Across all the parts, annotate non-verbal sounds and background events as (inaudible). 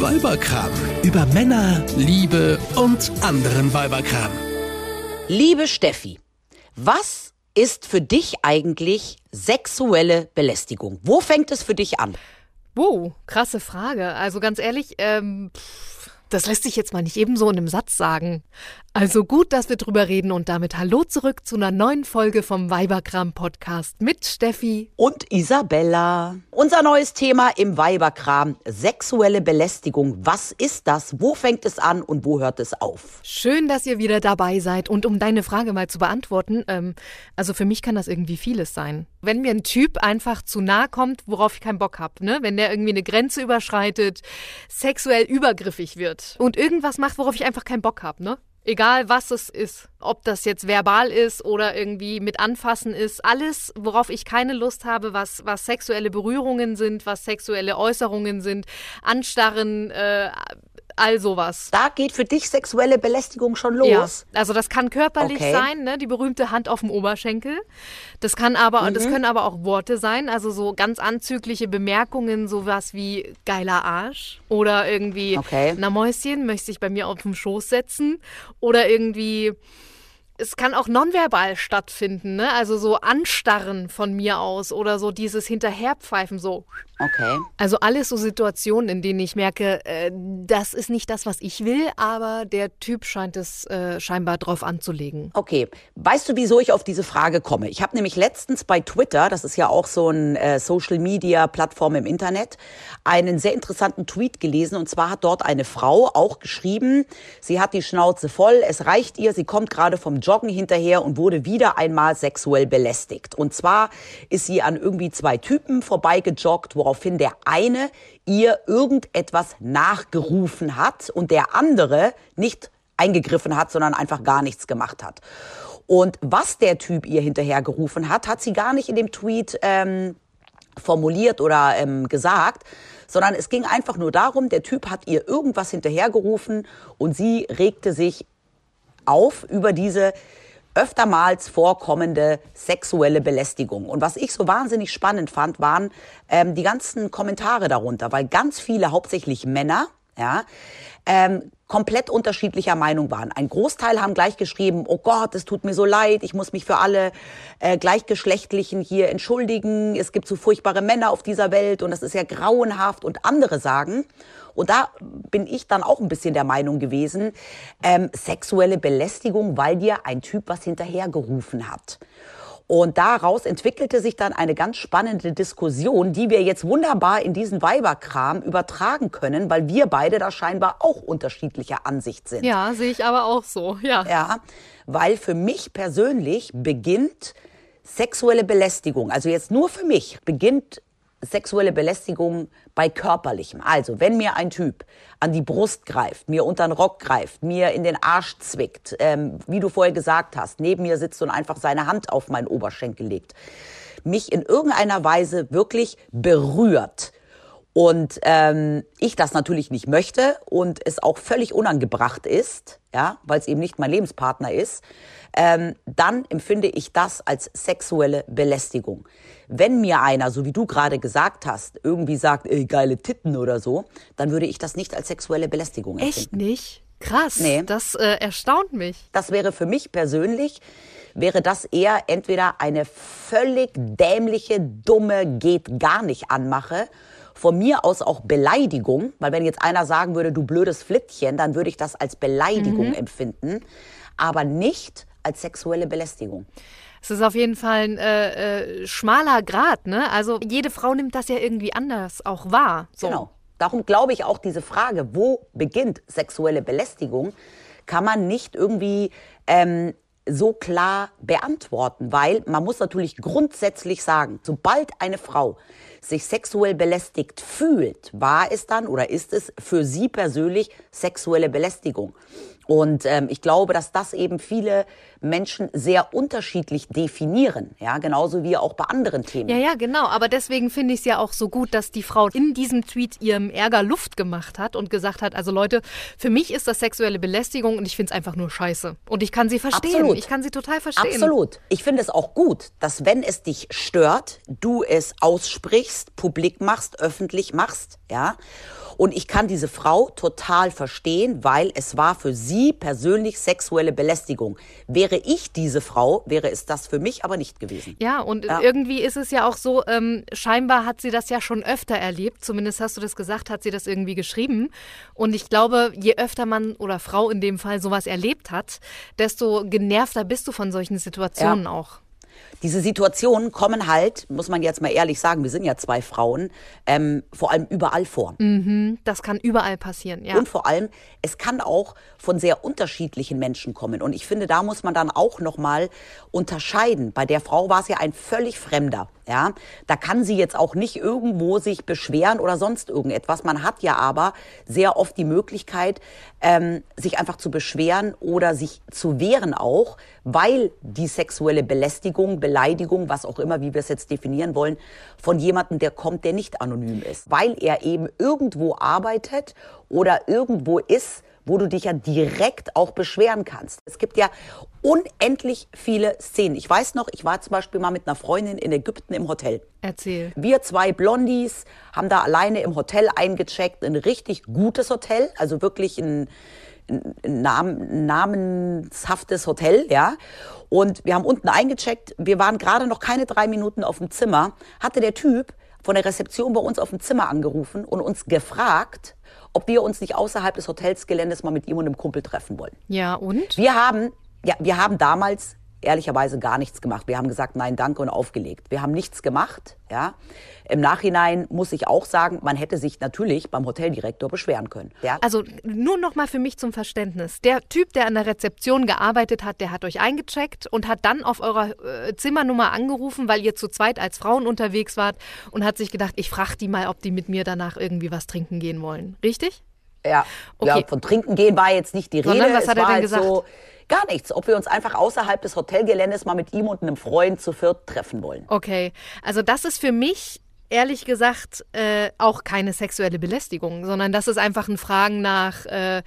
Weiberkram. Über Männer, Liebe und anderen Weiberkram. Liebe Steffi, was ist für dich eigentlich sexuelle Belästigung? Wo fängt es für dich an? Wow, krasse Frage. Also ganz ehrlich, ähm, pff, das lässt sich jetzt mal nicht ebenso in einem Satz sagen. Also gut, dass wir drüber reden und damit Hallo zurück zu einer neuen Folge vom Weiberkram Podcast mit Steffi und Isabella. Unser neues Thema im Weiberkram, sexuelle Belästigung. Was ist das? Wo fängt es an und wo hört es auf? Schön, dass ihr wieder dabei seid und um deine Frage mal zu beantworten, ähm, also für mich kann das irgendwie vieles sein. Wenn mir ein Typ einfach zu nahe kommt, worauf ich keinen Bock habe, ne? wenn der irgendwie eine Grenze überschreitet, sexuell übergriffig wird und irgendwas macht, worauf ich einfach keinen Bock habe, ne? Egal was es ist, ob das jetzt verbal ist oder irgendwie mit Anfassen ist, alles, worauf ich keine Lust habe, was, was sexuelle Berührungen sind, was sexuelle Äußerungen sind, Anstarren, äh, all sowas. Da geht für dich sexuelle Belästigung schon los. Ja, also das kann körperlich Okay. sein, ne? die berühmte Hand auf dem Oberschenkel. Das kann aber, Mhm. das können aber auch Worte sein, also so ganz anzügliche Bemerkungen, sowas wie geiler Arsch oder irgendwie Okay. na Mäuschen, möchte ich bei mir auf dem Schoß setzen oder irgendwie es kann auch nonverbal stattfinden, ne? Also so anstarren von mir aus oder so dieses Hinterherpfeifen so. Okay. Also alles so Situationen, in denen ich merke, äh, das ist nicht das, was ich will, aber der Typ scheint es äh, scheinbar drauf anzulegen. Okay, weißt du, wieso ich auf diese Frage komme? Ich habe nämlich letztens bei Twitter, das ist ja auch so ein äh, Social Media Plattform im Internet, einen sehr interessanten Tweet gelesen und zwar hat dort eine Frau auch geschrieben, sie hat die Schnauze voll, es reicht ihr, sie kommt gerade vom Joggen hinterher und wurde wieder einmal sexuell belästigt. Und zwar ist sie an irgendwie zwei Typen vorbeigejoggt, woraufhin der eine ihr irgendetwas nachgerufen hat und der andere nicht eingegriffen hat, sondern einfach gar nichts gemacht hat. Und was der Typ ihr hinterhergerufen hat, hat sie gar nicht in dem Tweet ähm, formuliert oder ähm, gesagt, sondern es ging einfach nur darum, der Typ hat ihr irgendwas hinterhergerufen und sie regte sich auf über diese öftermals vorkommende sexuelle Belästigung. Und was ich so wahnsinnig spannend fand, waren ähm, die ganzen Kommentare darunter, weil ganz viele, hauptsächlich Männer, ja, ähm, komplett unterschiedlicher Meinung waren. Ein Großteil haben gleich geschrieben, oh Gott, es tut mir so leid, ich muss mich für alle äh, Gleichgeschlechtlichen hier entschuldigen, es gibt so furchtbare Männer auf dieser Welt und das ist ja grauenhaft. Und andere sagen, und da bin ich dann auch ein bisschen der Meinung gewesen, ähm, sexuelle Belästigung, weil dir ein Typ was hinterhergerufen hat. Und daraus entwickelte sich dann eine ganz spannende Diskussion, die wir jetzt wunderbar in diesen Weiberkram übertragen können, weil wir beide da scheinbar auch unterschiedlicher Ansicht sind. Ja, sehe ich aber auch so, ja. Ja, weil für mich persönlich beginnt sexuelle Belästigung, also jetzt nur für mich, beginnt sexuelle Belästigung bei körperlichem. Also, wenn mir ein Typ an die Brust greift, mir unter den Rock greift, mir in den Arsch zwickt, ähm, wie du vorher gesagt hast, neben mir sitzt und einfach seine Hand auf meinen Oberschenkel legt, mich in irgendeiner Weise wirklich berührt, und ähm, ich das natürlich nicht möchte und es auch völlig unangebracht ist, ja, weil es eben nicht mein Lebenspartner ist, ähm, dann empfinde ich das als sexuelle Belästigung. Wenn mir einer, so wie du gerade gesagt hast, irgendwie sagt, ey, geile Titten oder so, dann würde ich das nicht als sexuelle Belästigung empfinden. Echt nicht? Krass, Nee. das äh, erstaunt mich. Das wäre für mich persönlich, wäre das eher entweder eine völlig dämliche, dumme, geht gar nicht anmache. Von mir aus auch Beleidigung, weil wenn jetzt einer sagen würde, du blödes Flittchen, dann würde ich das als Beleidigung empfinden, aber nicht als sexuelle Belästigung. Es ist auf jeden Fall ein äh, äh, schmaler Grad, ne? Also jede Frau nimmt das ja irgendwie anders auch wahr. So. Genau. Darum glaube ich auch diese Frage, wo beginnt sexuelle Belästigung, kann man nicht irgendwie ähm, so klar beantworten, weil man muss natürlich grundsätzlich sagen, sobald eine Frau sich sexuell belästigt fühlt, war es dann oder ist es für sie persönlich sexuelle Belästigung. Und ähm, ich glaube, dass das eben viele Menschen sehr unterschiedlich definieren, ja, genauso wie auch bei anderen Themen. Ja, ja, genau. Aber deswegen finde ich es ja auch so gut, dass die Frau in diesem Tweet ihrem Ärger Luft gemacht hat und gesagt hat, also Leute, für mich ist das sexuelle Belästigung und ich finde es einfach nur scheiße. Und ich kann sie verstehen. Absolut. Ich kann sie total verstehen. Absolut. Ich finde es auch gut, dass wenn es dich stört, du es aussprichst publik machst, öffentlich machst, ja. Und ich kann diese Frau total verstehen, weil es war für sie persönlich sexuelle Belästigung. Wäre ich diese Frau, wäre es das für mich aber nicht gewesen. Ja, und ja. irgendwie ist es ja auch so, ähm, scheinbar hat sie das ja schon öfter erlebt. Zumindest hast du das gesagt, hat sie das irgendwie geschrieben. Und ich glaube, je öfter man oder Frau in dem Fall sowas erlebt hat, desto genervter bist du von solchen Situationen ja. auch diese Situationen kommen halt, muss man jetzt mal ehrlich sagen, wir sind ja zwei Frauen, ähm, vor allem überall vor. Mhm, das kann überall passieren, ja. Und vor allem, es kann auch von sehr unterschiedlichen Menschen kommen. Und ich finde, da muss man dann auch nochmal unterscheiden. Bei der Frau war es ja ein völlig Fremder. Ja, da kann sie jetzt auch nicht irgendwo sich beschweren oder sonst irgendetwas. Man hat ja aber sehr oft die Möglichkeit, ähm, sich einfach zu beschweren oder sich zu wehren auch, weil die sexuelle Belästigung, Beleidigung, was auch immer, wie wir es jetzt definieren wollen, von jemandem, der kommt, der nicht anonym ist, weil er eben irgendwo arbeitet oder irgendwo ist, wo du dich ja direkt auch beschweren kannst. Es gibt ja unendlich viele Szenen. Ich weiß noch, ich war zum Beispiel mal mit einer Freundin in Ägypten im Hotel. Erzähl. Wir zwei Blondies haben da alleine im Hotel eingecheckt, ein richtig gutes Hotel, also wirklich ein, ein Namen, namenshaftes Hotel, ja. Und wir haben unten eingecheckt. Wir waren gerade noch keine drei Minuten auf dem Zimmer. Hatte der Typ von der Rezeption bei uns auf dem Zimmer angerufen und uns gefragt, ob wir uns nicht außerhalb des Hotelsgeländes mal mit ihm und einem Kumpel treffen wollen. Ja, und? Wir haben, ja, wir haben damals ehrlicherweise gar nichts gemacht. Wir haben gesagt, nein, danke und aufgelegt. Wir haben nichts gemacht. Ja. Im Nachhinein muss ich auch sagen, man hätte sich natürlich beim Hoteldirektor beschweren können. Ja. Also nur noch mal für mich zum Verständnis. Der Typ, der an der Rezeption gearbeitet hat, der hat euch eingecheckt und hat dann auf eurer äh, Zimmernummer angerufen, weil ihr zu zweit als Frauen unterwegs wart und hat sich gedacht, ich frage die mal, ob die mit mir danach irgendwie was trinken gehen wollen. Richtig? Ja, okay. ja von trinken gehen war jetzt nicht die Rede. Sondern, was es hat er denn halt gesagt? So, Gar nichts. Ob wir uns einfach außerhalb des Hotelgeländes mal mit ihm und einem Freund zu viert treffen wollen. Okay. Also das ist für mich ehrlich gesagt äh, auch keine sexuelle Belästigung, sondern das ist einfach ein Fragen nach, äh,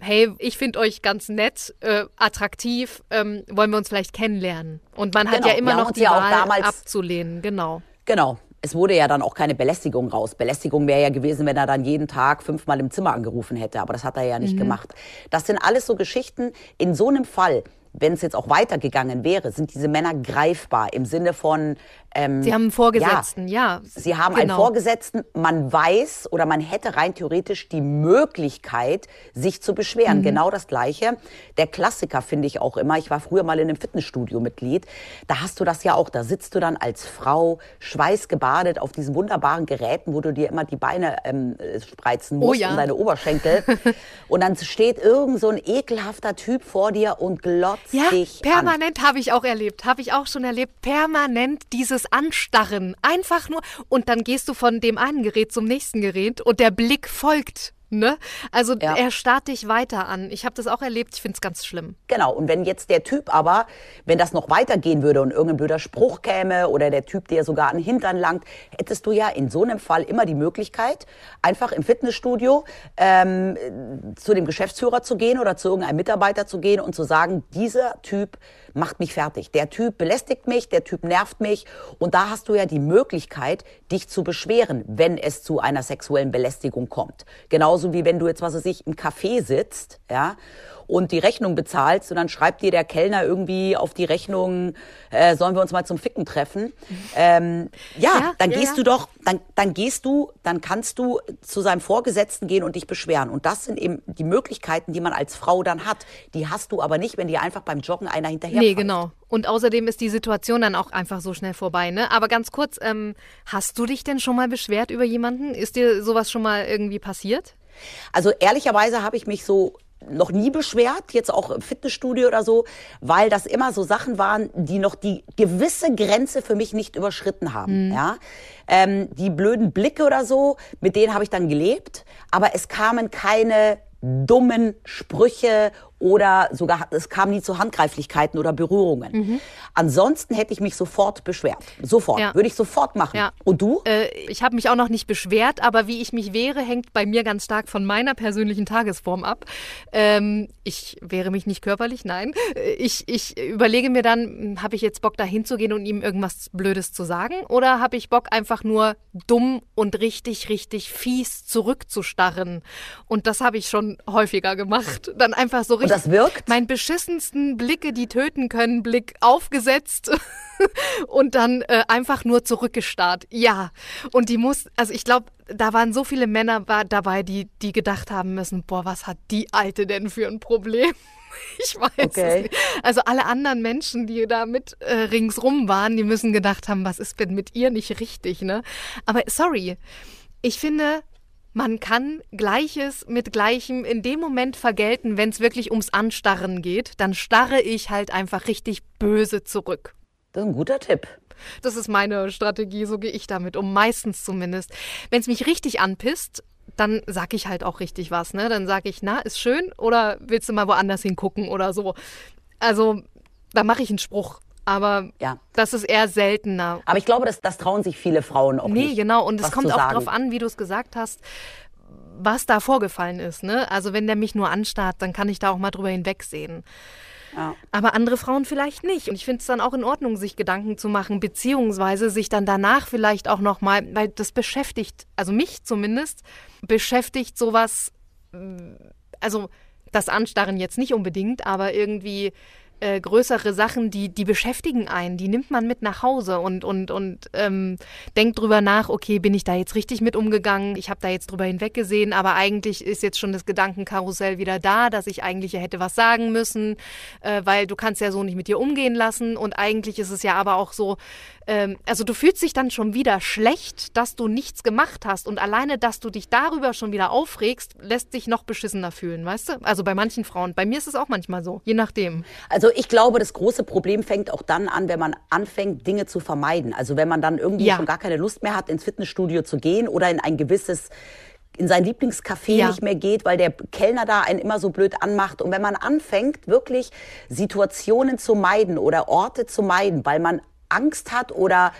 hey, ich finde euch ganz nett, äh, attraktiv, ähm, wollen wir uns vielleicht kennenlernen? Und man hat genau. ja immer noch die ja Wahl abzulehnen, genau. Genau es wurde ja dann auch keine Belästigung raus. Belästigung wäre ja gewesen, wenn er dann jeden Tag fünfmal im Zimmer angerufen hätte, aber das hat er ja nicht mhm. gemacht. Das sind alles so Geschichten. In so einem Fall wenn es jetzt auch weitergegangen wäre, sind diese Männer greifbar im Sinne von. Ähm, sie haben einen Vorgesetzten, ja. ja sie haben genau. einen Vorgesetzten. Man weiß oder man hätte rein theoretisch die Möglichkeit, sich zu beschweren. Mhm. Genau das Gleiche. Der Klassiker finde ich auch immer. Ich war früher mal in einem Fitnessstudio Mitglied. Da hast du das ja auch. Da sitzt du dann als Frau schweißgebadet auf diesen wunderbaren Geräten, wo du dir immer die Beine ähm, spreizen oh musst oh ja. und deine Oberschenkel. (laughs) und dann steht irgend so ein ekelhafter Typ vor dir und glotzt ja, dich permanent habe ich auch erlebt, habe ich auch schon erlebt, permanent dieses Anstarren, einfach nur und dann gehst du von dem einen Gerät zum nächsten Gerät und der Blick folgt Ne? Also ja. er starrt dich weiter an. Ich habe das auch erlebt, ich finde es ganz schlimm. Genau, und wenn jetzt der Typ aber, wenn das noch weitergehen würde und irgendein blöder Spruch käme oder der Typ dir sogar an den Hintern langt, hättest du ja in so einem Fall immer die Möglichkeit, einfach im Fitnessstudio ähm, zu dem Geschäftsführer zu gehen oder zu irgendeinem Mitarbeiter zu gehen und zu sagen, dieser Typ macht mich fertig. Der Typ belästigt mich, der Typ nervt mich. Und da hast du ja die Möglichkeit, dich zu beschweren, wenn es zu einer sexuellen Belästigung kommt. Genauso wie wenn du jetzt, was weiß ich, im Café sitzt, ja, und die Rechnung bezahlst und dann schreibt dir der Kellner irgendwie auf die Rechnung, äh, sollen wir uns mal zum Ficken treffen. Ähm, ja, ja, dann ja, gehst ja. du doch, dann, dann gehst du, dann kannst du zu seinem Vorgesetzten gehen und dich beschweren. Und das sind eben die Möglichkeiten, die man als Frau dann hat. Die hast du aber nicht, wenn dir einfach beim Joggen einer hinterher Nee, genau. Und außerdem ist die Situation dann auch einfach so schnell vorbei. Ne? Aber ganz kurz, ähm, hast du dich denn schon mal beschwert über jemanden? Ist dir sowas schon mal irgendwie passiert? Also ehrlicherweise habe ich mich so noch nie beschwert, jetzt auch im Fitnessstudio oder so, weil das immer so Sachen waren, die noch die gewisse Grenze für mich nicht überschritten haben. Mhm. Ja? Ähm, die blöden Blicke oder so, mit denen habe ich dann gelebt, aber es kamen keine dummen Sprüche oder sogar es kam nie zu Handgreiflichkeiten oder Berührungen. Mhm. Ansonsten hätte ich mich sofort beschwert. Sofort. Ja. Würde ich sofort machen. Ja. Und du? Äh, ich habe mich auch noch nicht beschwert, aber wie ich mich wehre, hängt bei mir ganz stark von meiner persönlichen Tagesform ab. Ähm, ich wehre mich nicht körperlich, nein. Äh, Ich, ich überlege mir dann, habe ich jetzt Bock da hinzugehen und ihm irgendwas Blödes zu sagen? Oder habe ich Bock einfach nur dumm und richtig, richtig fies zurückzustarren? Und das habe ich schon häufiger gemacht. Dann einfach so richtig. Das wirkt? Mein beschissensten Blicke, die töten können, Blick aufgesetzt (laughs) und dann äh, einfach nur zurückgestarrt. Ja. Und die muss, also ich glaube, da waren so viele Männer dabei, die, die gedacht haben müssen, boah, was hat die Alte denn für ein Problem? (laughs) Ich weiß Okay. es nicht. Also alle anderen Menschen, die da mit äh, ringsrum waren, die müssen gedacht haben, was ist denn mit ihr nicht richtig, ne? Aber sorry, ich finde, man kann Gleiches mit Gleichem in dem Moment vergelten, wenn es wirklich ums Anstarren geht. Dann starre ich halt einfach richtig böse zurück. Das ist ein guter Tipp. Das ist meine Strategie, so gehe ich damit um, meistens zumindest. Wenn es mich richtig anpisst, dann sag ich halt auch richtig was, ne? Dann sage ich, na, ist schön oder willst du mal woanders hingucken oder so. Also, da mache ich einen Spruch. Aber Ja. das ist eher seltener. Aber ich glaube, das, das trauen sich viele Frauen auch Nee, nicht. genau. Und es kommt auch sagen. drauf an, wie du es gesagt hast, was da vorgefallen ist. Ne? Also wenn der mich nur anstarrt, dann kann ich da auch mal drüber hinwegsehen. Ja. Aber andere Frauen vielleicht nicht. Und ich finde es dann auch in Ordnung, sich Gedanken zu machen, beziehungsweise sich dann danach vielleicht auch nochmal, weil das beschäftigt, also mich zumindest, beschäftigt sowas, also das Anstarren jetzt nicht unbedingt, aber irgendwie äh, größere Sachen, die, die beschäftigen einen, die nimmt man mit nach Hause und, und, und ähm, denkt drüber nach, okay, bin ich da jetzt richtig mit umgegangen? Ich habe da jetzt drüber hinweggesehen, aber eigentlich ist jetzt schon das Gedankenkarussell wieder da, dass ich eigentlich ja hätte was sagen müssen, äh, weil du kannst ja so nicht mit dir umgehen lassen und eigentlich ist es ja aber auch so, ähm, also du fühlst dich dann schon wieder schlecht, dass du nichts gemacht hast und alleine, dass du dich darüber schon wieder aufregst, lässt dich noch beschissener fühlen, weißt du? Also bei manchen Frauen, bei mir ist es auch manchmal so, je nachdem. Also ich glaube, das große Problem fängt auch dann an, wenn man anfängt, Dinge zu vermeiden. Also wenn man dann irgendwie Ja. schon gar keine Lust mehr hat, ins Fitnessstudio zu gehen oder in ein gewisses in sein Lieblingscafé Ja. nicht mehr geht, weil der Kellner da einen immer so blöd anmacht. Und wenn man anfängt, wirklich Situationen zu meiden oder Orte zu meiden, weil man Angst hat oder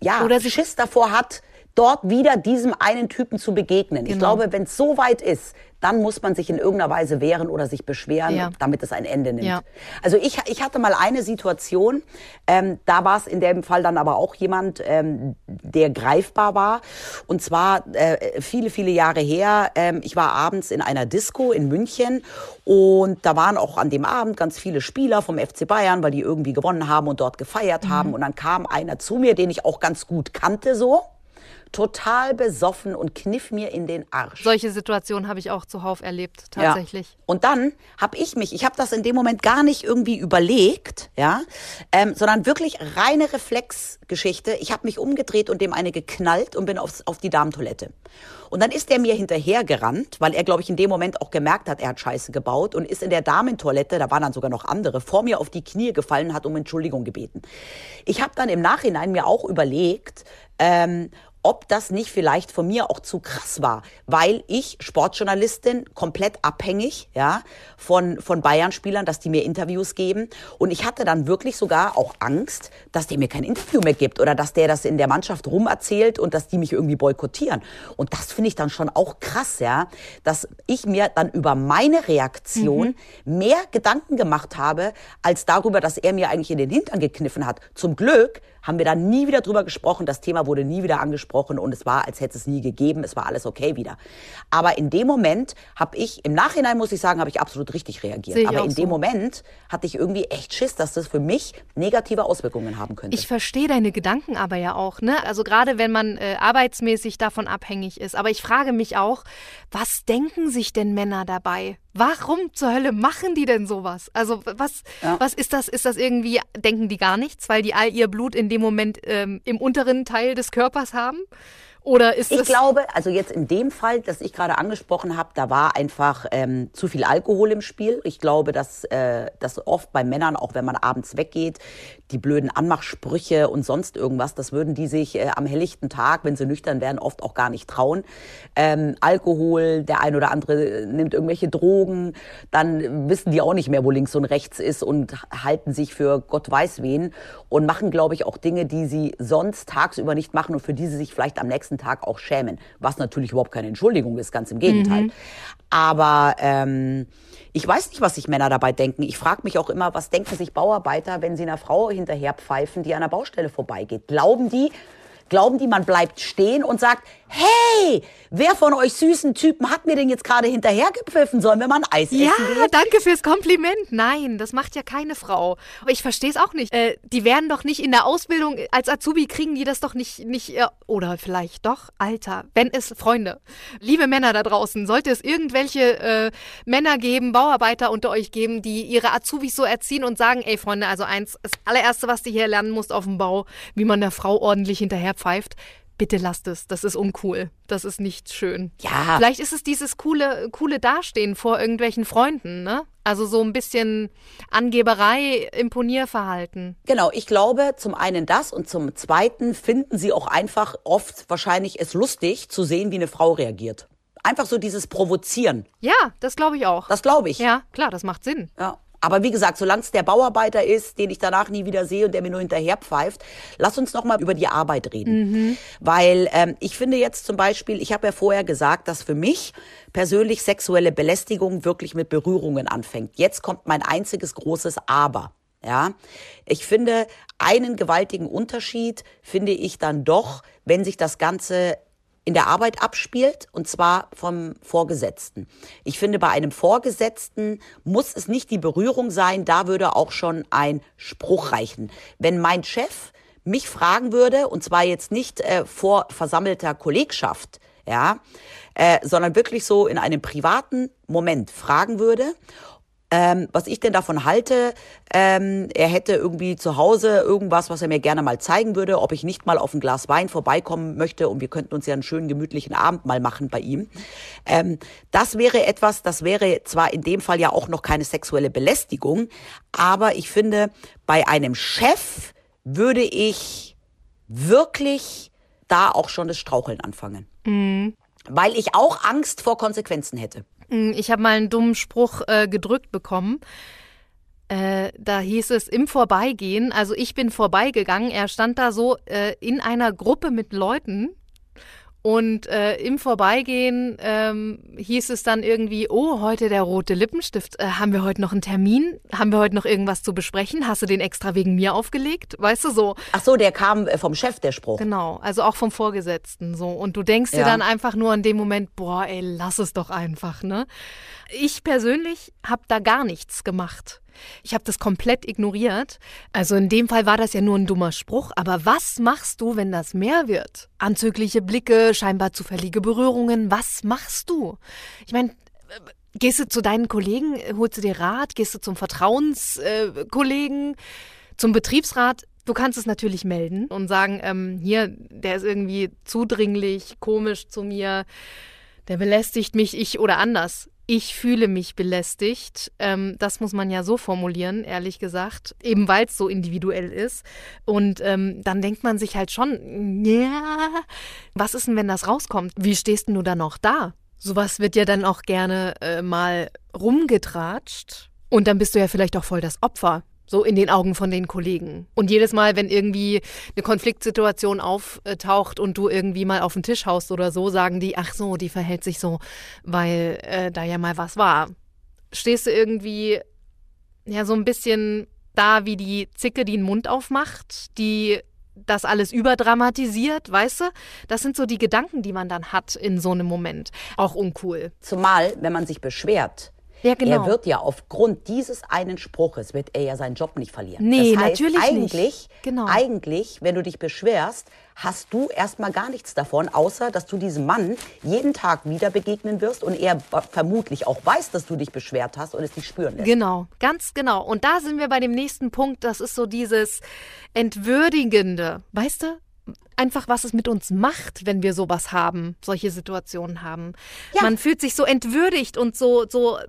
ja, Oder sich- Schiss davor hat, dort wieder diesem einen Typen zu begegnen. Ich Genau. glaube, wenn es so weit ist, dann muss man sich in irgendeiner Weise wehren oder sich beschweren, Ja. damit es ein Ende nimmt. Ja. Also ich, ich hatte mal eine Situation, ähm, da war es in dem Fall dann aber auch jemand, ähm, der greifbar war. Und zwar äh, viele, viele Jahre her. Ähm, ich war abends in einer Disco in München und da waren auch an dem Abend ganz viele Spieler vom FC Bayern, weil die irgendwie gewonnen haben und dort gefeiert haben. Und dann kam einer zu mir, den ich auch ganz gut kannte so. Total besoffen und kniff mir in den Arsch. Solche Situationen habe ich auch zuhauf erlebt, tatsächlich. Ja. Und dann habe ich mich, ich habe das in dem Moment gar nicht irgendwie überlegt, ja, ähm, sondern wirklich reine Reflexgeschichte. Ich habe mich umgedreht und dem eine geknallt und bin aufs, auf die Damentoilette. Und dann ist der mir hinterhergerannt, weil er, glaube ich, in dem Moment auch gemerkt hat, er hat Scheiße gebaut und ist in der Damentoilette, da waren dann sogar noch andere, vor mir auf die Knie gefallen und hat um Entschuldigung gebeten. Ich habe dann im Nachhinein mir auch überlegt, ähm, ob das nicht vielleicht von mir auch zu krass war, weil ich Sportjournalistin komplett abhängig, ja, von von Bayern-Spielern, dass die mir Interviews geben. Und ich hatte dann wirklich sogar auch Angst, dass der mir kein Interview mehr gibt oder dass der das in der Mannschaft rum erzählt und dass die mich irgendwie boykottieren. Und das finde ich dann schon auch krass, ja, dass ich mir dann über meine Reaktion mehr Gedanken gemacht habe als darüber, dass er mir eigentlich in den Hintern gekniffen hat. Zum Glück haben wir da nie wieder drüber gesprochen. Das Thema wurde nie wieder angesprochen und es war, als hätte es nie gegeben. Es war alles okay wieder. Aber in dem Moment habe ich, im Nachhinein muss ich sagen, habe ich absolut richtig reagiert. Aber in so. dem Moment hatte ich irgendwie echt Schiss, dass das für mich negative Auswirkungen haben könnte. Ich verstehe deine Gedanken aber ja auch, ne? Also gerade wenn man äh, arbeitsmäßig davon abhängig ist. Aber ich frage mich auch, was denken sich denn Männer dabei? Warum zur Hölle machen die denn sowas? Also was, Ja. was ist das? Ist das irgendwie, denken die gar nichts, weil die all ihr Blut in dem Moment ähm, im unteren Teil des Körpers haben? Oder ist Ich es glaube, also jetzt in dem Fall, das ich gerade angesprochen habe, da war einfach ähm, zu viel Alkohol im Spiel. Ich glaube, dass, äh, dass oft bei Männern, auch wenn man abends weggeht, die blöden Anmachsprüche und sonst irgendwas, das würden die sich äh, am helllichten Tag, wenn sie nüchtern wären, oft auch gar nicht trauen. Ähm, Alkohol, der ein oder andere nimmt irgendwelche Drogen, dann wissen die auch nicht mehr, wo links und rechts ist und halten sich für Gott weiß wen und machen, glaube ich, auch Dinge, die sie sonst tagsüber nicht machen und für die sie sich vielleicht am nächsten Tag auch schämen. Was natürlich überhaupt keine Entschuldigung ist, ganz im Gegenteil. Aber ähm, ich weiß nicht, was sich Männer dabei denken. Ich frage mich auch immer, was denken sich Bauarbeiter, wenn sie einer Frau hinterher pfeifen, die an der Baustelle vorbeigeht? Glauben die, glauben die, man bleibt stehen und sagt, hey, wer von euch süßen Typen hat mir denn jetzt gerade hinterhergepfiffen? Sollen wir mal ein Eis Ja, essen gehen? danke fürs Kompliment. Nein, das macht ja keine Frau. Aber ich verstehe es auch nicht. Äh, die werden doch nicht in der Ausbildung als Azubi kriegen die das doch nicht nicht oder vielleicht doch, Alter. Wenn es Freunde, liebe Männer da draußen, sollte es irgendwelche äh, Männer geben, Bauarbeiter unter euch geben, die ihre Azubis so erziehen und sagen, ey Freunde, also eins, das allererste, was du hier lernen musst auf dem Bau, wie man der Frau ordentlich hinterher pfeift. Bitte lasst es, das ist uncool. Das ist nicht schön. Ja. Vielleicht ist es dieses coole, coole Dastehen vor irgendwelchen Freunden, ne? Also so ein bisschen Angeberei, Imponierverhalten. Genau, ich glaube zum einen das und zum zweiten finden sie auch einfach oft wahrscheinlich es lustig zu sehen, wie eine Frau reagiert. Einfach so dieses Provozieren. Ja, das glaube ich auch. Das glaube ich. ja, klar, das macht Sinn. Ja. Aber wie gesagt, solange es der Bauarbeiter ist, den ich danach nie wieder sehe und der mir nur hinterher pfeift, lass uns noch mal über die Arbeit reden. Weil ähm, ich finde jetzt zum Beispiel, ich habe ja vorher gesagt, dass für mich persönlich sexuelle Belästigung wirklich mit Berührungen anfängt. Jetzt kommt mein einziges großes Aber. Ja, ich finde einen gewaltigen Unterschied finde ich dann doch, wenn sich das Ganze in der Arbeit abspielt, und zwar vom Vorgesetzten. Ich finde, bei einem Vorgesetzten muss es nicht die Berührung sein, da würde auch schon ein Spruch reichen. Wenn mein Chef mich fragen würde, und zwar jetzt nicht äh, vor versammelter Kollegschaft, ja, äh, sondern wirklich so in einem privaten Moment fragen würde, ähm, was ich denn davon halte, ähm, er hätte irgendwie zu Hause irgendwas, was er mir gerne mal zeigen würde, ob ich nicht mal auf ein Glas Wein vorbeikommen möchte und wir könnten uns ja einen schönen gemütlichen Abend mal machen bei ihm. Ähm, das wäre etwas, das wäre zwar in dem Fall ja auch noch keine sexuelle Belästigung, aber ich finde, bei einem Chef würde ich wirklich da auch schon das Straucheln anfangen. Weil ich auch Angst vor Konsequenzen hätte. Ich habe mal einen dummen Spruch äh, gedrückt bekommen. Äh, da hieß es im Vorbeigehen, also ich bin vorbeigegangen, er stand da so äh, in einer Gruppe mit Leuten und äh, im Vorbeigehen ähm, hieß es dann irgendwie, oh, heute der rote Lippenstift, äh, haben wir heute noch einen Termin? Haben wir heute noch irgendwas zu besprechen? Hast du den extra wegen mir aufgelegt? Weißt du so? Ach so, der kam äh, vom Chef, der Spruch. Genau, also auch vom Vorgesetzten so. Und du denkst dir Ja. dann einfach nur an dem Moment, boah, ey, lass es doch einfach, ne? Ich persönlich habe da gar nichts gemacht. Ich habe das komplett ignoriert. Also in dem Fall war das ja nur ein dummer Spruch. Aber was machst du, wenn das mehr wird? Anzügliche Blicke, scheinbar zufällige Berührungen. Was machst du? Ich meine, gehst du zu deinen Kollegen, holst du dir Rat, gehst du zum Vertrauenskollegen, äh, Kollegen, zum Betriebsrat? Du kannst es natürlich melden und sagen, ähm, hier, der ist irgendwie zudringlich, komisch zu mir, der belästigt mich, ich oder anders. Ich fühle mich belästigt. Ähm, das muss man ja so formulieren, ehrlich gesagt, eben weil es so individuell ist. Und ähm, dann denkt man sich halt schon, ja, was ist denn, wenn das rauskommt? Wie stehst denn du dann noch da? Sowas wird ja dann auch gerne äh, mal rumgetratscht. Und dann bist du ja vielleicht auch voll das Opfer. So in den Augen von den Kollegen. Und jedes Mal, wenn irgendwie eine Konfliktsituation auftaucht und du irgendwie mal auf den Tisch haust oder so, sagen die, ach so, die verhält sich so, weil äh, da ja mal was war. Stehst du irgendwie ja so ein bisschen da wie die Zicke, die den Mund aufmacht, die das alles überdramatisiert, weißt du? Das sind so die Gedanken, die man dann hat in so einem Moment. Auch uncool. Zumal, wenn man sich beschwert, Ja, genau. er wird ja aufgrund dieses einen Spruches, wird er ja seinen Job nicht verlieren. Nee, das heißt, natürlich nicht. eigentlich, Genau. Eigentlich, wenn du dich beschwerst, hast du erstmal gar nichts davon, außer dass du diesem Mann jeden Tag wieder begegnen wirst und er vermutlich auch weiß, dass du dich beschwert hast und es nicht spüren lässt. Genau, ganz genau. Und da sind wir bei dem nächsten Punkt. Das ist so dieses Entwürdigende. Weißt du? Einfach, was es mit uns macht, wenn wir sowas haben, solche Situationen haben. Ja. Man fühlt sich so entwürdigt und so, so, äh,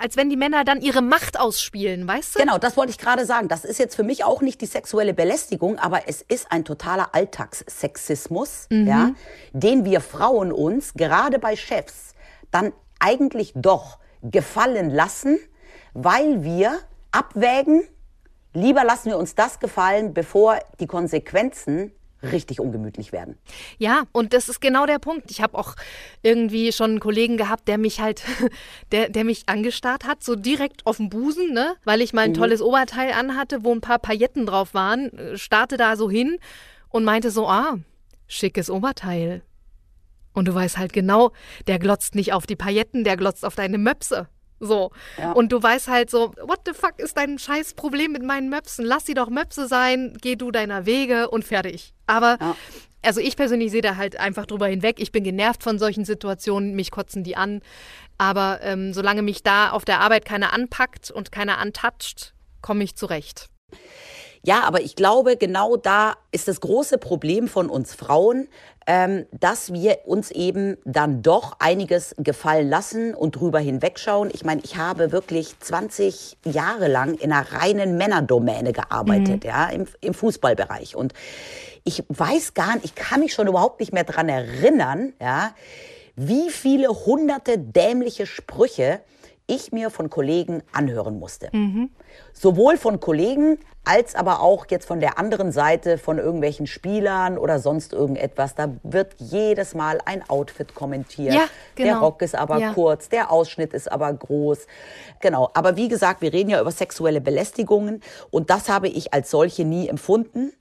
als wenn die Männer dann ihre Macht ausspielen, weißt du? Genau, das wollte ich gerade sagen. Das ist jetzt für mich auch nicht die sexuelle Belästigung, aber es ist ein totaler Alltagssexismus, ja, den wir Frauen uns gerade bei Chefs dann eigentlich doch gefallen lassen, weil wir abwägen, lieber lassen wir uns das gefallen, bevor die Konsequenzen richtig ungemütlich werden. Ja, und das ist genau der Punkt. Ich habe auch irgendwie schon einen Kollegen gehabt, der mich halt, (laughs) der, der mich angestarrt hat, so direkt auf dem Busen, ne? Weil ich mal ein tolles Oberteil anhatte, wo ein paar Pailletten drauf waren, äh, starrte da so hin und meinte so, ah, schickes Oberteil. Und du weißt halt genau, der glotzt nicht auf die Pailletten, der glotzt auf deine Möpse. So. Ja. Und du weißt halt so, what the fuck ist dein scheiß Problem mit meinen Möpsen? Lass sie doch Möpse sein, geh du deiner Wege und fertig. Aber Ja. also ich persönlich sehe da halt einfach drüber hinweg. Ich bin genervt von solchen Situationen, mich kotzen die an. Aber ähm, solange mich da auf der Arbeit keiner anpackt und keiner antatscht, komme ich zurecht. Ja, aber ich glaube, genau da ist das große Problem von uns Frauen, ähm, dass wir uns eben dann doch einiges gefallen lassen und drüber hinwegschauen. Ich meine, ich habe wirklich 20 Jahre lang in einer reinen Männerdomäne gearbeitet, ja, im, im Fußballbereich. Und ich weiß gar nicht, ich kann mich schon überhaupt nicht mehr dran erinnern, ja, wie viele hunderte dämliche Sprüche ich mir von Kollegen anhören musste. Sowohl von Kollegen als aber auch jetzt von der anderen Seite von irgendwelchen Spielern oder sonst irgendetwas. Da wird jedes Mal ein Outfit kommentiert. Ja, Der genau. Rock ist aber Ja. kurz, der Ausschnitt ist aber groß. Genau. Aber wie gesagt, wir reden ja über sexuelle Belästigungen und das habe ich als solche nie empfunden.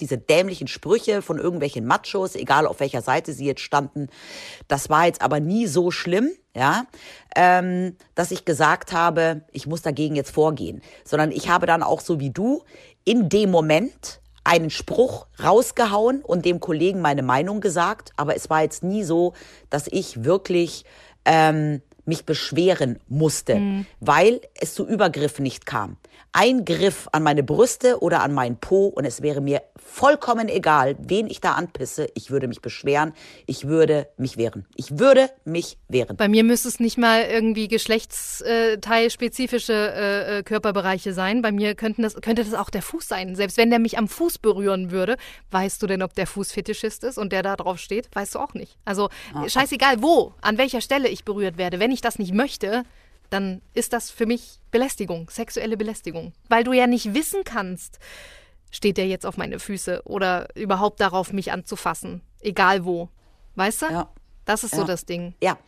Diese dämlichen Sprüche von irgendwelchen Machos, egal auf welcher Seite sie jetzt standen, das war jetzt aber nie so schlimm, ja, ähm, dass ich gesagt habe, ich muss dagegen jetzt vorgehen, sondern ich habe dann auch so wie du in dem Moment einen Spruch rausgehauen und dem Kollegen meine Meinung gesagt, aber es war jetzt nie so, dass ich wirklich ähm, mich beschweren musste, weil es zu Übergriffen nicht kam. Ein Griff an meine Brüste oder an meinen Po und es wäre mir vollkommen egal, wen ich da anpisse. Ich würde mich beschweren, ich würde mich wehren. Ich würde mich wehren. Bei mir müsste es nicht mal irgendwie geschlechtsteilspezifische äh, äh, Körperbereiche sein. Bei mir könnten das, könnte das auch der Fuß sein. Selbst wenn der mich am Fuß berühren würde, weißt du denn, ob der Fuß Fetischist ist und der da drauf steht? Weißt du auch nicht. Also scheißegal wo, an welcher Stelle ich berührt werde. Wenn ich das nicht möchte, dann ist das für mich Belästigung, sexuelle Belästigung. Weil du ja nicht wissen kannst, steht der jetzt auf meine Füße oder überhaupt darauf, mich anzufassen. Egal wo. Weißt du? Ja. Das ist so Ja. das Ding. Ja,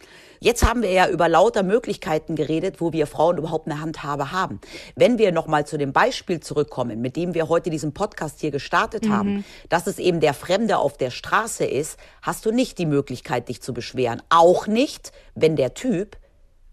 jetzt haben wir ja über lauter Möglichkeiten geredet, wo wir Frauen überhaupt eine Handhabe haben. Wenn wir nochmal zu dem Beispiel zurückkommen, mit dem wir heute diesen Podcast hier gestartet haben, dass es eben der Fremde auf der Straße ist, hast du nicht die Möglichkeit, dich zu beschweren. Auch nicht, wenn der Typ,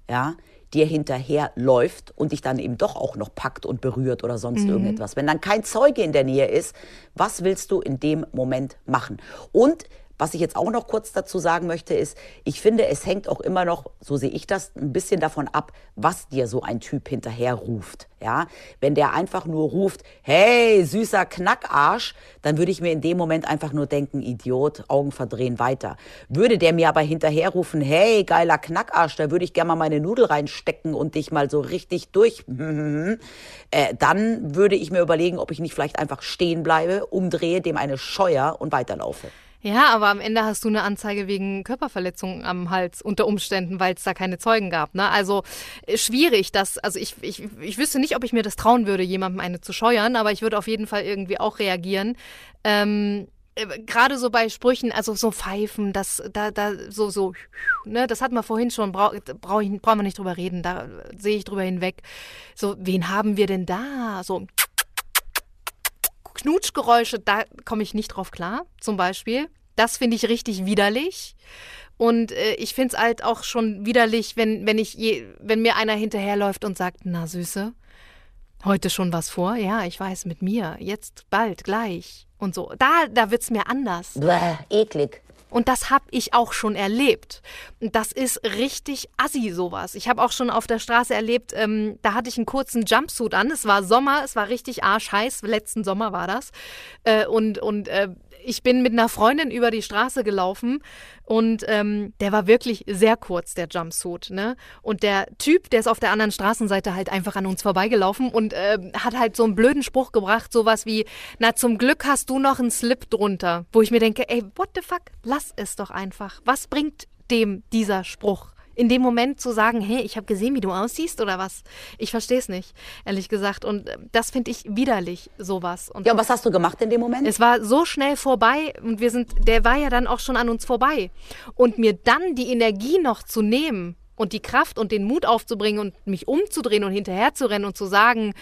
ja, dir hinterher läuft und dich dann eben doch auch noch packt und berührt oder sonst irgendetwas. Wenn dann kein Zeuge in der Nähe ist, was willst du in dem Moment machen? Und was ich jetzt auch noch kurz dazu sagen möchte, ist, ich finde, es hängt auch immer noch, so sehe ich das, ein bisschen davon ab, was dir so ein Typ hinterher ruft. Ja, wenn der einfach nur ruft, hey, süßer Knackarsch, dann würde ich mir in dem Moment einfach nur denken, Idiot, Augen verdrehen weiter. Würde der mir aber hinterher rufen, hey, geiler Knackarsch, da würde ich gerne mal meine Nudel reinstecken und dich mal so richtig durch, (laughs) äh, dann würde ich mir überlegen, ob ich nicht vielleicht einfach stehen bleibe, umdrehe, dem eine Scheuer und weiterlaufe. Ja, aber am Ende hast du eine Anzeige wegen Körperverletzung am Hals unter Umständen, weil es da keine Zeugen gab. Ne? Also äh, schwierig, dass, also ich, ich, ich wüsste nicht, ob ich mir das trauen würde, jemandem eine zu scheuern, aber ich würde auf jeden Fall irgendwie auch reagieren. Ähm, äh, Gerade so bei Sprüchen, also so Pfeifen, das, da, da, so, so, ne, das hatten wir vorhin schon, brau, brauch ich, brauchen wir nicht drüber reden, da sehe ich drüber hinweg. So, wen haben wir denn da? So, Knutschgeräusche, da komme ich nicht drauf klar, zum Beispiel. Das finde ich richtig widerlich. Und äh, ich finde es halt auch schon widerlich, wenn, wenn, ich je, wenn mir einer hinterherläuft und sagt, na Süße, heute schon was vor? Ja, ich weiß, mit mir, jetzt bald, gleich und so. Da, da wird's mir anders. Bäh, eklig. Und das habe ich auch schon erlebt. Das ist richtig assi sowas. Ich habe auch schon auf der Straße erlebt, ähm, da hatte ich einen kurzen Jumpsuit an. Es war Sommer, es war richtig arschheiß. Letzten Sommer war das. Äh, und und äh, ich bin mit einer Freundin über die Straße gelaufen und ähm, der war wirklich sehr kurz, der Jumpsuit. Ne? Und der Typ, der ist auf der anderen Straßenseite halt einfach an uns vorbeigelaufen und äh, hat halt so einen blöden Spruch gebracht, sowas wie, na zum Glück hast du noch einen Slip drunter. Wo ich mir denke, ey, what the fuck, lass es doch einfach. Was bringt dem dieser Spruch? In dem Moment zu sagen, hey, ich habe gesehen, wie du aussiehst oder was? Ich verstehe es nicht, ehrlich gesagt. Und äh, das finde ich widerlich, sowas. Und ja, und was hast du gemacht in dem Moment? Es war so schnell vorbei und wir sind, der war ja dann auch schon an uns vorbei. Und mir dann die Energie noch zu nehmen und die Kraft und den Mut aufzubringen und mich umzudrehen und hinterher zu rennen und zu sagen,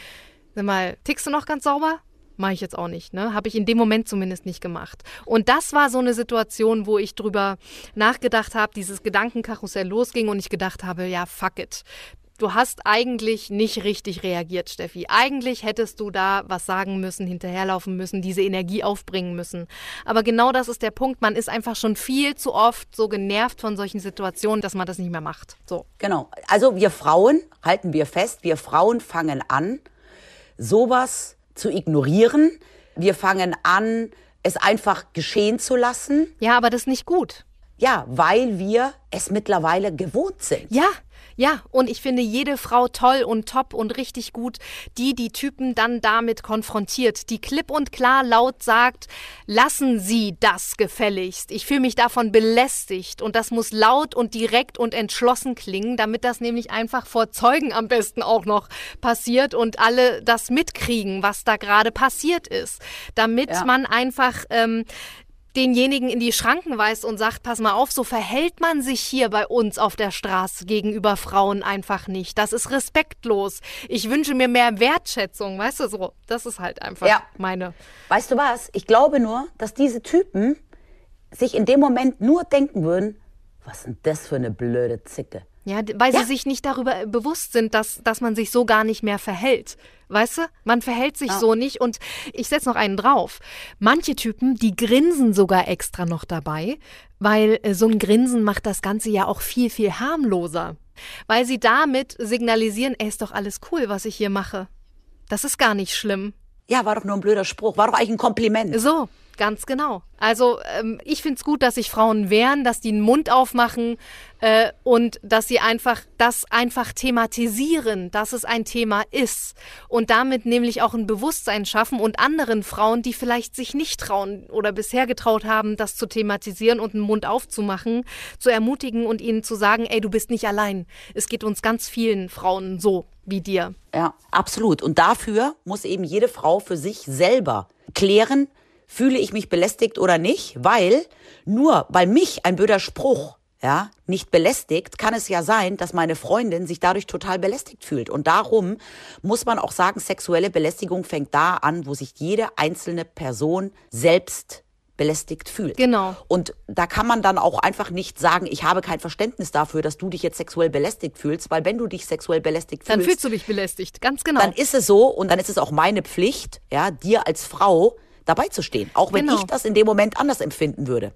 sag mal, tickst du noch ganz sauber? Mache ich jetzt auch nicht. Ne? Habe ich in dem Moment zumindest nicht gemacht. Und das war so eine Situation, wo ich drüber nachgedacht habe, dieses Gedankenkarussell losging und ich gedacht habe, ja, fuck it. Du hast eigentlich nicht richtig reagiert, Steffi. Eigentlich hättest du da was sagen müssen, hinterherlaufen müssen, diese Energie aufbringen müssen. Aber genau das ist der Punkt. Man ist einfach schon viel zu oft so genervt von solchen Situationen, dass man das nicht mehr macht. So. Genau. Also wir Frauen, halten wir fest, wir Frauen fangen an, sowas zu ignorieren. Wir fangen an, es einfach geschehen zu lassen. Ja, aber das ist nicht gut. Ja, weil wir es mittlerweile gewohnt sind. Ja, ja, und ich finde jede Frau toll und top und richtig gut, die die Typen dann damit konfrontiert, die klipp und klar laut sagt, lassen Sie das gefälligst. Ich fühle mich davon belästigt und das muss laut und direkt und entschlossen klingen, damit das nämlich einfach vor Zeugen am besten auch noch passiert und alle das mitkriegen, was da gerade passiert ist. Damit ja. man einfach ähm, denjenigen in die Schranken weist und sagt, pass mal auf, so verhält man sich hier bei uns auf der Straße gegenüber Frauen einfach nicht. Das ist respektlos. Ich wünsche mir mehr Wertschätzung, weißt du so. Das ist halt einfach ja. meine. Weißt du was? Ich glaube nur, dass diese Typen sich in dem Moment nur denken würden, was ist denn das für eine blöde Zicke? Ja, weil ja. sie sich nicht darüber bewusst sind, dass, dass man sich so gar nicht mehr verhält. Weißt du? Man verhält sich ja. so nicht und ich setze noch einen drauf. Manche Typen, die grinsen sogar extra noch dabei, weil äh, so ein Grinsen macht das Ganze ja auch viel, viel harmloser. Weil sie damit signalisieren, ey, ist doch alles cool, was ich hier mache. Das ist gar nicht schlimm. Ja, war doch nur ein blöder Spruch, war doch eigentlich ein Kompliment. So, Ganz genau. Also ähm, ich finde es gut, dass sich Frauen wehren, dass die einen Mund aufmachen äh, und dass sie einfach das einfach thematisieren, dass es ein Thema ist und damit nämlich auch ein Bewusstsein schaffen und anderen Frauen, die vielleicht sich nicht trauen oder bisher getraut haben, das zu thematisieren und einen Mund aufzumachen, zu ermutigen und ihnen zu sagen, ey, du bist nicht allein. Es geht uns ganz vielen Frauen so wie dir. Ja, absolut. Und dafür muss eben jede Frau für sich selber klären, fühle ich mich belästigt oder nicht, weil nur weil mich ein blöder Spruch ja, nicht belästigt, kann es ja sein, dass meine Freundin sich dadurch total belästigt fühlt. Und darum muss man auch sagen, sexuelle Belästigung fängt da an, wo sich jede einzelne Person selbst belästigt fühlt. Genau. Und da kann man dann auch einfach nicht sagen, ich habe kein Verständnis dafür, dass du dich jetzt sexuell belästigt fühlst, weil wenn du dich sexuell belästigt fühlst, dann fühlst du dich belästigt, ganz genau. Dann ist es so und dann ist es auch meine Pflicht, ja, dir als Frau dabei zu stehen, auch wenn genau. ich das in dem Moment anders empfinden würde.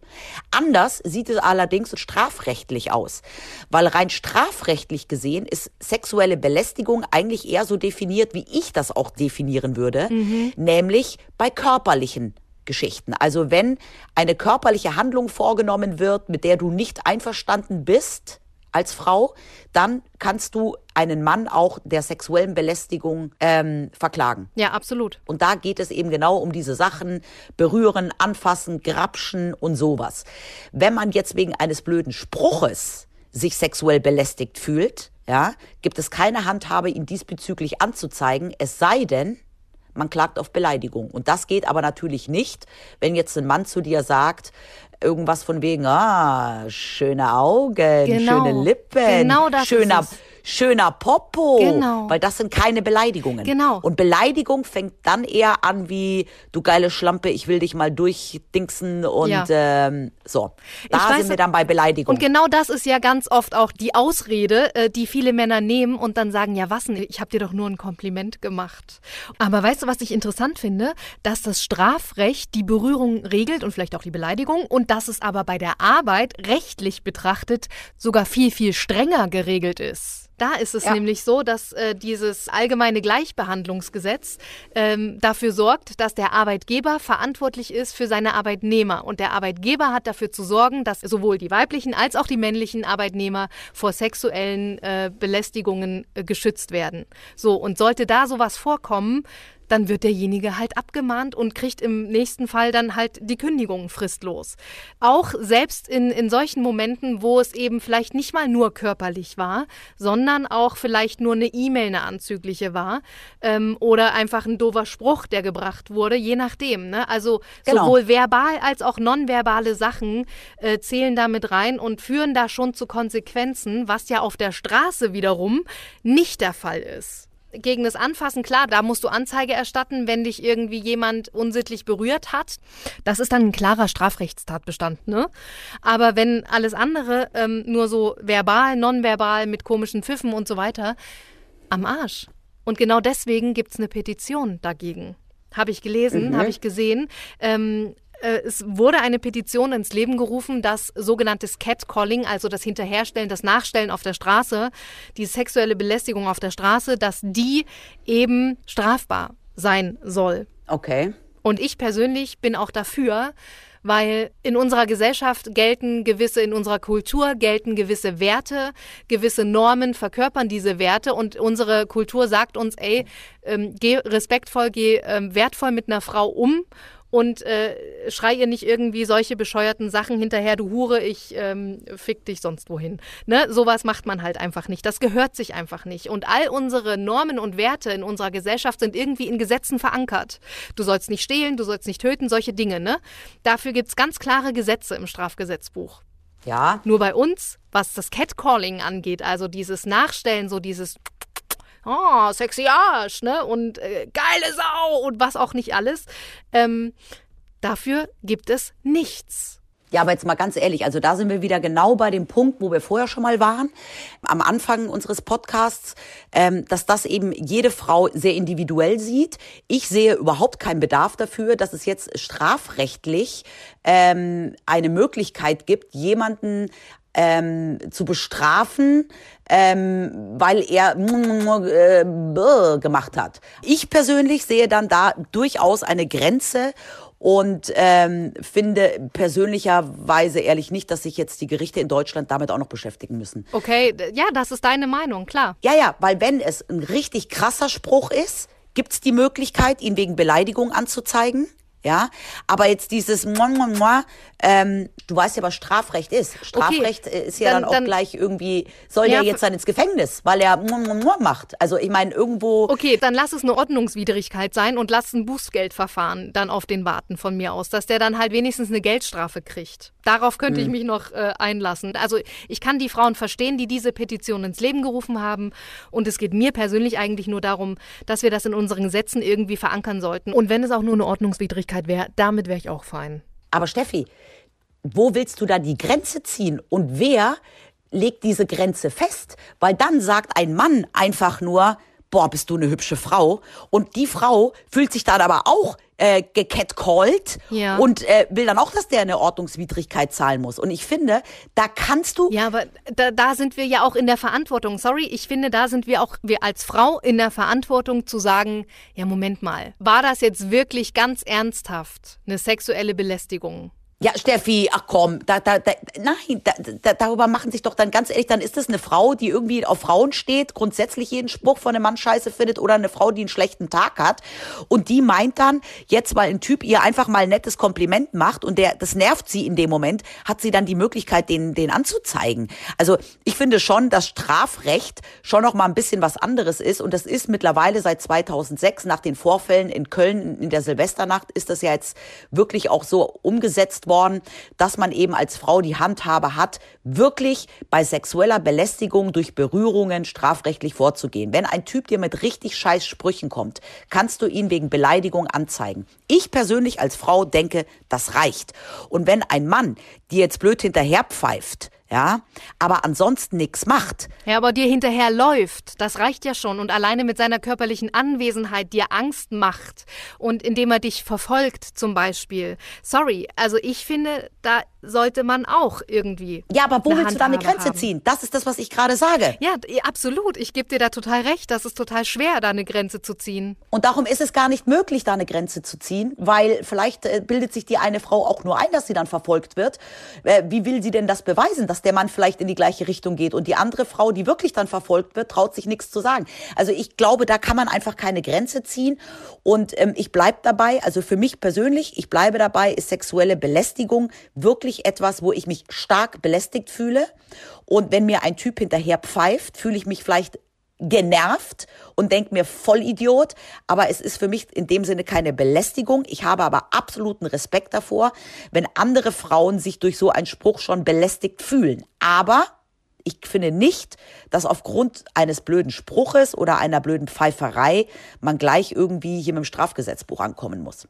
Anders sieht es allerdings strafrechtlich aus, weil rein strafrechtlich gesehen ist sexuelle Belästigung eigentlich eher so definiert, wie ich das auch definieren würde, mhm. nämlich bei körperlichen Geschichten. Also wenn eine körperliche Handlung vorgenommen wird, mit der du nicht einverstanden bist, als Frau, dann kannst du einen Mann auch der sexuellen Belästigung ähm, verklagen. Ja, absolut. Und da geht es eben genau um diese Sachen, berühren, anfassen, grapschen und sowas. Wenn man jetzt wegen eines blöden Spruches sich sexuell belästigt fühlt, ja, gibt es keine Handhabe, ihn diesbezüglich anzuzeigen, es sei denn, man klagt auf Beleidigung. Und das geht aber natürlich nicht, wenn jetzt ein Mann zu dir sagt, irgendwas von wegen, ah, schöne Augen, genau. schöne Lippen, genau das schöner, schöner Popo. Genau. Weil das sind keine Beleidigungen. Genau. Und Beleidigung fängt dann eher an wie, du geile Schlampe, ich will dich mal durchdingsen und ja. ähm, so. Da sind wir dann bei Beleidigung. Und genau das ist ja ganz oft auch die Ausrede, äh, die viele Männer nehmen und dann sagen, ja was denn, ich habe dir doch nur ein Kompliment gemacht. Aber weißt du, was ich interessant finde? Dass das Strafrecht die Berührung regelt und vielleicht auch die Beleidigung und dass es aber bei der Arbeit rechtlich betrachtet sogar viel, viel strenger geregelt ist. Da ist es ja. nämlich so, dass äh, dieses allgemeine Gleichbehandlungsgesetz ähm, dafür sorgt, dass der Arbeitgeber verantwortlich ist für seine Arbeitnehmer. Und der Arbeitgeber hat dafür zu sorgen, dass sowohl die weiblichen als auch die männlichen Arbeitnehmer vor sexuellen äh, Belästigungen äh, geschützt werden. So, und sollte da sowas vorkommen, dann wird derjenige halt abgemahnt und kriegt im nächsten Fall dann halt die Kündigung fristlos. Auch selbst in, in solchen Momenten, wo es eben vielleicht nicht mal nur körperlich war, sondern auch vielleicht nur eine E-Mail, eine anzügliche war ähm, oder einfach ein doofer Spruch, der gebracht wurde, je nachdem. Ne? Also genau. sowohl verbal als auch nonverbale Sachen äh, zählen damit rein und führen da schon zu Konsequenzen, was ja auf der Straße wiederum nicht der Fall ist gegen das Anfassen, klar, da musst du Anzeige erstatten, wenn dich irgendwie jemand unsittlich berührt hat. Das ist dann ein klarer Strafrechtstatbestand, ne? Aber wenn alles andere ähm, nur so verbal, nonverbal, mit komischen Pfiffen und so weiter, am Arsch. Und genau deswegen gibt es eine Petition dagegen. Habe ich gelesen, mhm. habe ich gesehen. Ähm, äh, es wurde eine Petition ins Leben gerufen, dass sogenanntes Catcalling, also das Hinterherstellen, das Nachstellen auf der Straße, die sexuelle Belästigung auf der Straße, dass die eben strafbar sein soll. Okay. Und ich persönlich bin auch dafür, weil in unserer Gesellschaft gelten gewisse, in unserer Kultur gelten gewisse Werte, gewisse Normen verkörpern diese Werte und unsere Kultur sagt uns, ey, ähm, geh respektvoll, geh ähm, wertvoll mit einer Frau um und äh, schrei ihr nicht irgendwie solche bescheuerten Sachen hinterher, du Hure, ich ähm, fick dich sonst wohin. Ne? Sowas macht man halt einfach nicht. Das gehört sich einfach nicht. Und all unsere Normen und Werte in unserer Gesellschaft sind irgendwie in Gesetzen verankert. Du sollst nicht stehlen, du sollst nicht töten, solche Dinge. Ne? Dafür gibt's ganz klare Gesetze im Strafgesetzbuch. Ja. Nur bei uns, was das Catcalling angeht, also dieses Nachstellen, so dieses oh, sexy Arsch, ne? Und äh, geile Sau und was auch nicht alles. Ähm, dafür gibt es nichts. Ja, aber jetzt mal ganz ehrlich, also da sind wir wieder genau bei dem Punkt, wo wir vorher schon mal waren, am Anfang unseres Podcasts, ähm, dass das eben jede Frau sehr individuell sieht. Ich sehe überhaupt keinen Bedarf dafür, dass es jetzt strafrechtlich ähm, eine Möglichkeit gibt, jemanden ähm, zu bestrafen, ähm, weil er äh, gemacht hat. Ich persönlich sehe dann da durchaus eine Grenze und ähm, finde persönlicherweise ehrlich nicht, dass sich jetzt die Gerichte in Deutschland damit auch noch beschäftigen müssen. Okay, ja, das ist deine Meinung, klar. Ja, ja, weil wenn es ein richtig krasser Spruch ist, gibt es die Möglichkeit, ihn wegen Beleidigung anzuzeigen. Ja, aber jetzt dieses moi, moi, moi, ähm, du weißt ja, was Strafrecht ist. Strafrecht okay, ist ja dann, dann auch dann, gleich irgendwie, soll ja, der jetzt dann ins Gefängnis, weil er moi, moi, moi macht. Also ich meine, irgendwo. Okay, dann lass es eine Ordnungswidrigkeit sein und lass ein Bußgeldverfahren dann auf den warten von mir aus, dass der dann halt wenigstens eine Geldstrafe kriegt. Darauf könnte hm. ich mich noch äh, einlassen. Also ich kann die Frauen verstehen, die diese Petition ins Leben gerufen haben. Und es geht mir persönlich eigentlich nur darum, dass wir das in unseren Gesetzen irgendwie verankern sollten. Und wenn es auch nur eine Ordnungswidrigkeit Möglichkeit wäre, damit wäre ich auch fein. Aber Steffi, wo willst du da die Grenze ziehen? Und wer legt diese Grenze fest? Weil dann sagt ein Mann einfach nur, boah, bist du eine hübsche Frau. Und die Frau fühlt sich dann aber auch äh, gecatcalled ja. und äh, will dann auch, dass der eine Ordnungswidrigkeit zahlen muss. Und ich finde, da kannst du. Ja, aber da, da sind wir ja auch in der Verantwortung. Sorry, ich finde, da sind wir auch, wir als Frau in der Verantwortung zu sagen, ja, Moment mal, war das jetzt wirklich ganz ernsthaft eine sexuelle Belästigung? Ja, Steffi, ach komm, da, da, da, nein, da, da, darüber machen sich doch dann ganz ehrlich, dann ist das eine Frau, die irgendwie auf Frauen steht, grundsätzlich jeden Spruch von einem Mann scheiße findet oder eine Frau, die einen schlechten Tag hat und die meint dann, jetzt weil ein Typ ihr einfach mal ein nettes Kompliment macht und der, das nervt sie in dem Moment, hat sie dann die Möglichkeit, den, den anzuzeigen. Also ich finde schon, dass Strafrecht schon noch mal ein bisschen was anderes ist und das ist mittlerweile seit 2006 nach den Vorfällen in Köln in der Silvesternacht ist das ja jetzt wirklich auch so umgesetzt worden, dass man eben als Frau die Handhabe hat, wirklich bei sexueller Belästigung durch Berührungen strafrechtlich vorzugehen. Wenn ein Typ dir mit richtig scheiß Sprüchen kommt, kannst du ihn wegen Beleidigung anzeigen. Ich persönlich als Frau denke, das reicht. Und wenn ein Mann dir jetzt blöd hinterher pfeift, ja, aber ansonsten nichts macht. Ja, aber dir hinterher läuft, das reicht ja schon und alleine mit seiner körperlichen Anwesenheit dir Angst macht und indem er dich verfolgt zum Beispiel. Sorry, also ich finde, da sollte man auch irgendwie. Ja, aber wo willst du da eine Grenze haben. ziehen? Das ist das, was ich gerade sage. Ja, absolut. Ich gebe dir da total recht. Das ist total schwer, da eine Grenze zu ziehen. Und darum ist es gar nicht möglich, da eine Grenze zu ziehen, weil vielleicht äh, bildet sich die eine Frau auch nur ein, dass sie dann verfolgt wird. Äh, wie will sie denn das beweisen, dass der Mann vielleicht in die gleiche Richtung geht und die andere Frau, die wirklich dann verfolgt wird, traut sich nichts zu sagen. Also ich glaube, da kann man einfach keine Grenze ziehen und ähm, ich bleib dabei, also für mich persönlich, ich bleibe dabei, ist sexuelle Belästigung wirklich etwas, wo ich mich stark belästigt fühle. Und wenn mir ein Typ hinterher pfeift, fühle ich mich vielleicht genervt und denke mir Vollidiot, aber es ist für mich in dem Sinne keine Belästigung. Ich habe aber absoluten Respekt davor, wenn andere Frauen sich durch so einen Spruch schon belästigt fühlen. Aber ich finde nicht, dass aufgrund eines blöden Spruches oder einer blöden Pfeiferei man gleich irgendwie hier mit dem Strafgesetzbuch ankommen muss.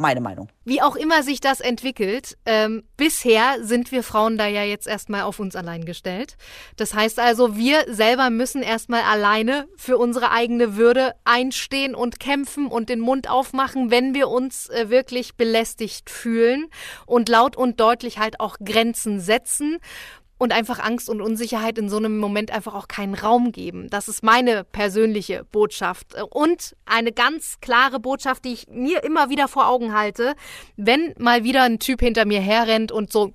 Meine Meinung. Wie auch immer sich das entwickelt, ähm, bisher sind wir Frauen da ja jetzt erstmal auf uns allein gestellt. Das heißt also, wir selber müssen erstmal alleine für unsere eigene Würde einstehen und kämpfen und den Mund aufmachen, wenn wir uns äh, wirklich belästigt fühlen und laut und deutlich halt auch Grenzen setzen und einfach Angst und Unsicherheit in so einem Moment einfach auch keinen Raum geben. Das ist meine persönliche Botschaft. Und eine ganz klare Botschaft, die ich mir immer wieder vor Augen halte, wenn mal wieder ein Typ hinter mir herrennt und so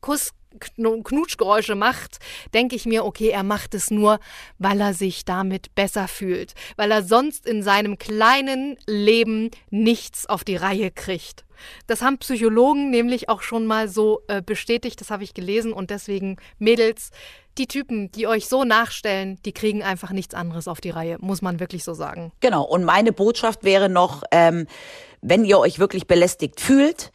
Kuss Knutschgeräusche macht, denke ich mir, okay, er macht es nur, weil er sich damit besser fühlt, weil er sonst in seinem kleinen Leben nichts auf die Reihe kriegt. Das haben Psychologen nämlich auch schon mal so äh, bestätigt, das habe ich gelesen und deswegen Mädels, die Typen, die euch so nachstellen, die kriegen einfach nichts anderes auf die Reihe, muss man wirklich so sagen. Genau, und meine Botschaft wäre noch, ähm, wenn ihr euch wirklich belästigt fühlt,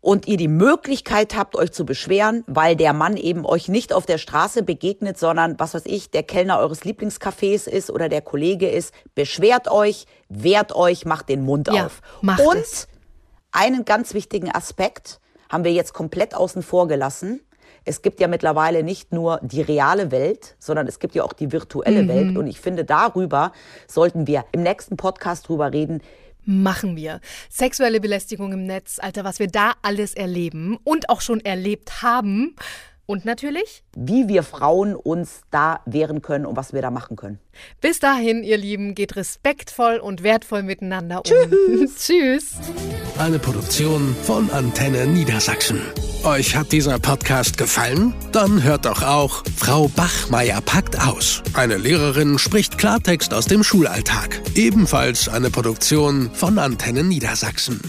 und ihr die Möglichkeit habt, euch zu beschweren, weil der Mann eben euch nicht auf der Straße begegnet, sondern, was weiß ich, der Kellner eures Lieblingscafés ist oder der Kollege ist, beschwert euch, wehrt euch, macht den Mund ja, auf. Macht und es einen ganz wichtigen Aspekt haben wir jetzt komplett außen vor gelassen. Es gibt ja mittlerweile nicht nur die reale Welt, sondern es gibt ja auch die virtuelle mhm. Welt. Und ich finde, darüber sollten wir im nächsten Podcast drüber reden. Machen wir. Sexuelle Belästigung im Netz, Alter, was wir da alles erleben und auch schon erlebt haben. Und natürlich, wie wir Frauen uns da wehren können und was wir da machen können. Bis dahin, ihr Lieben, geht respektvoll und wertvoll miteinander um. Tschüss. (laughs) Tschüss. Eine Produktion von Antenne Niedersachsen. Euch hat dieser Podcast gefallen? Dann hört doch auch Frau Bachmeier packt aus. Eine Lehrerin spricht Klartext aus dem Schulalltag. Ebenfalls eine Produktion von Antenne Niedersachsen.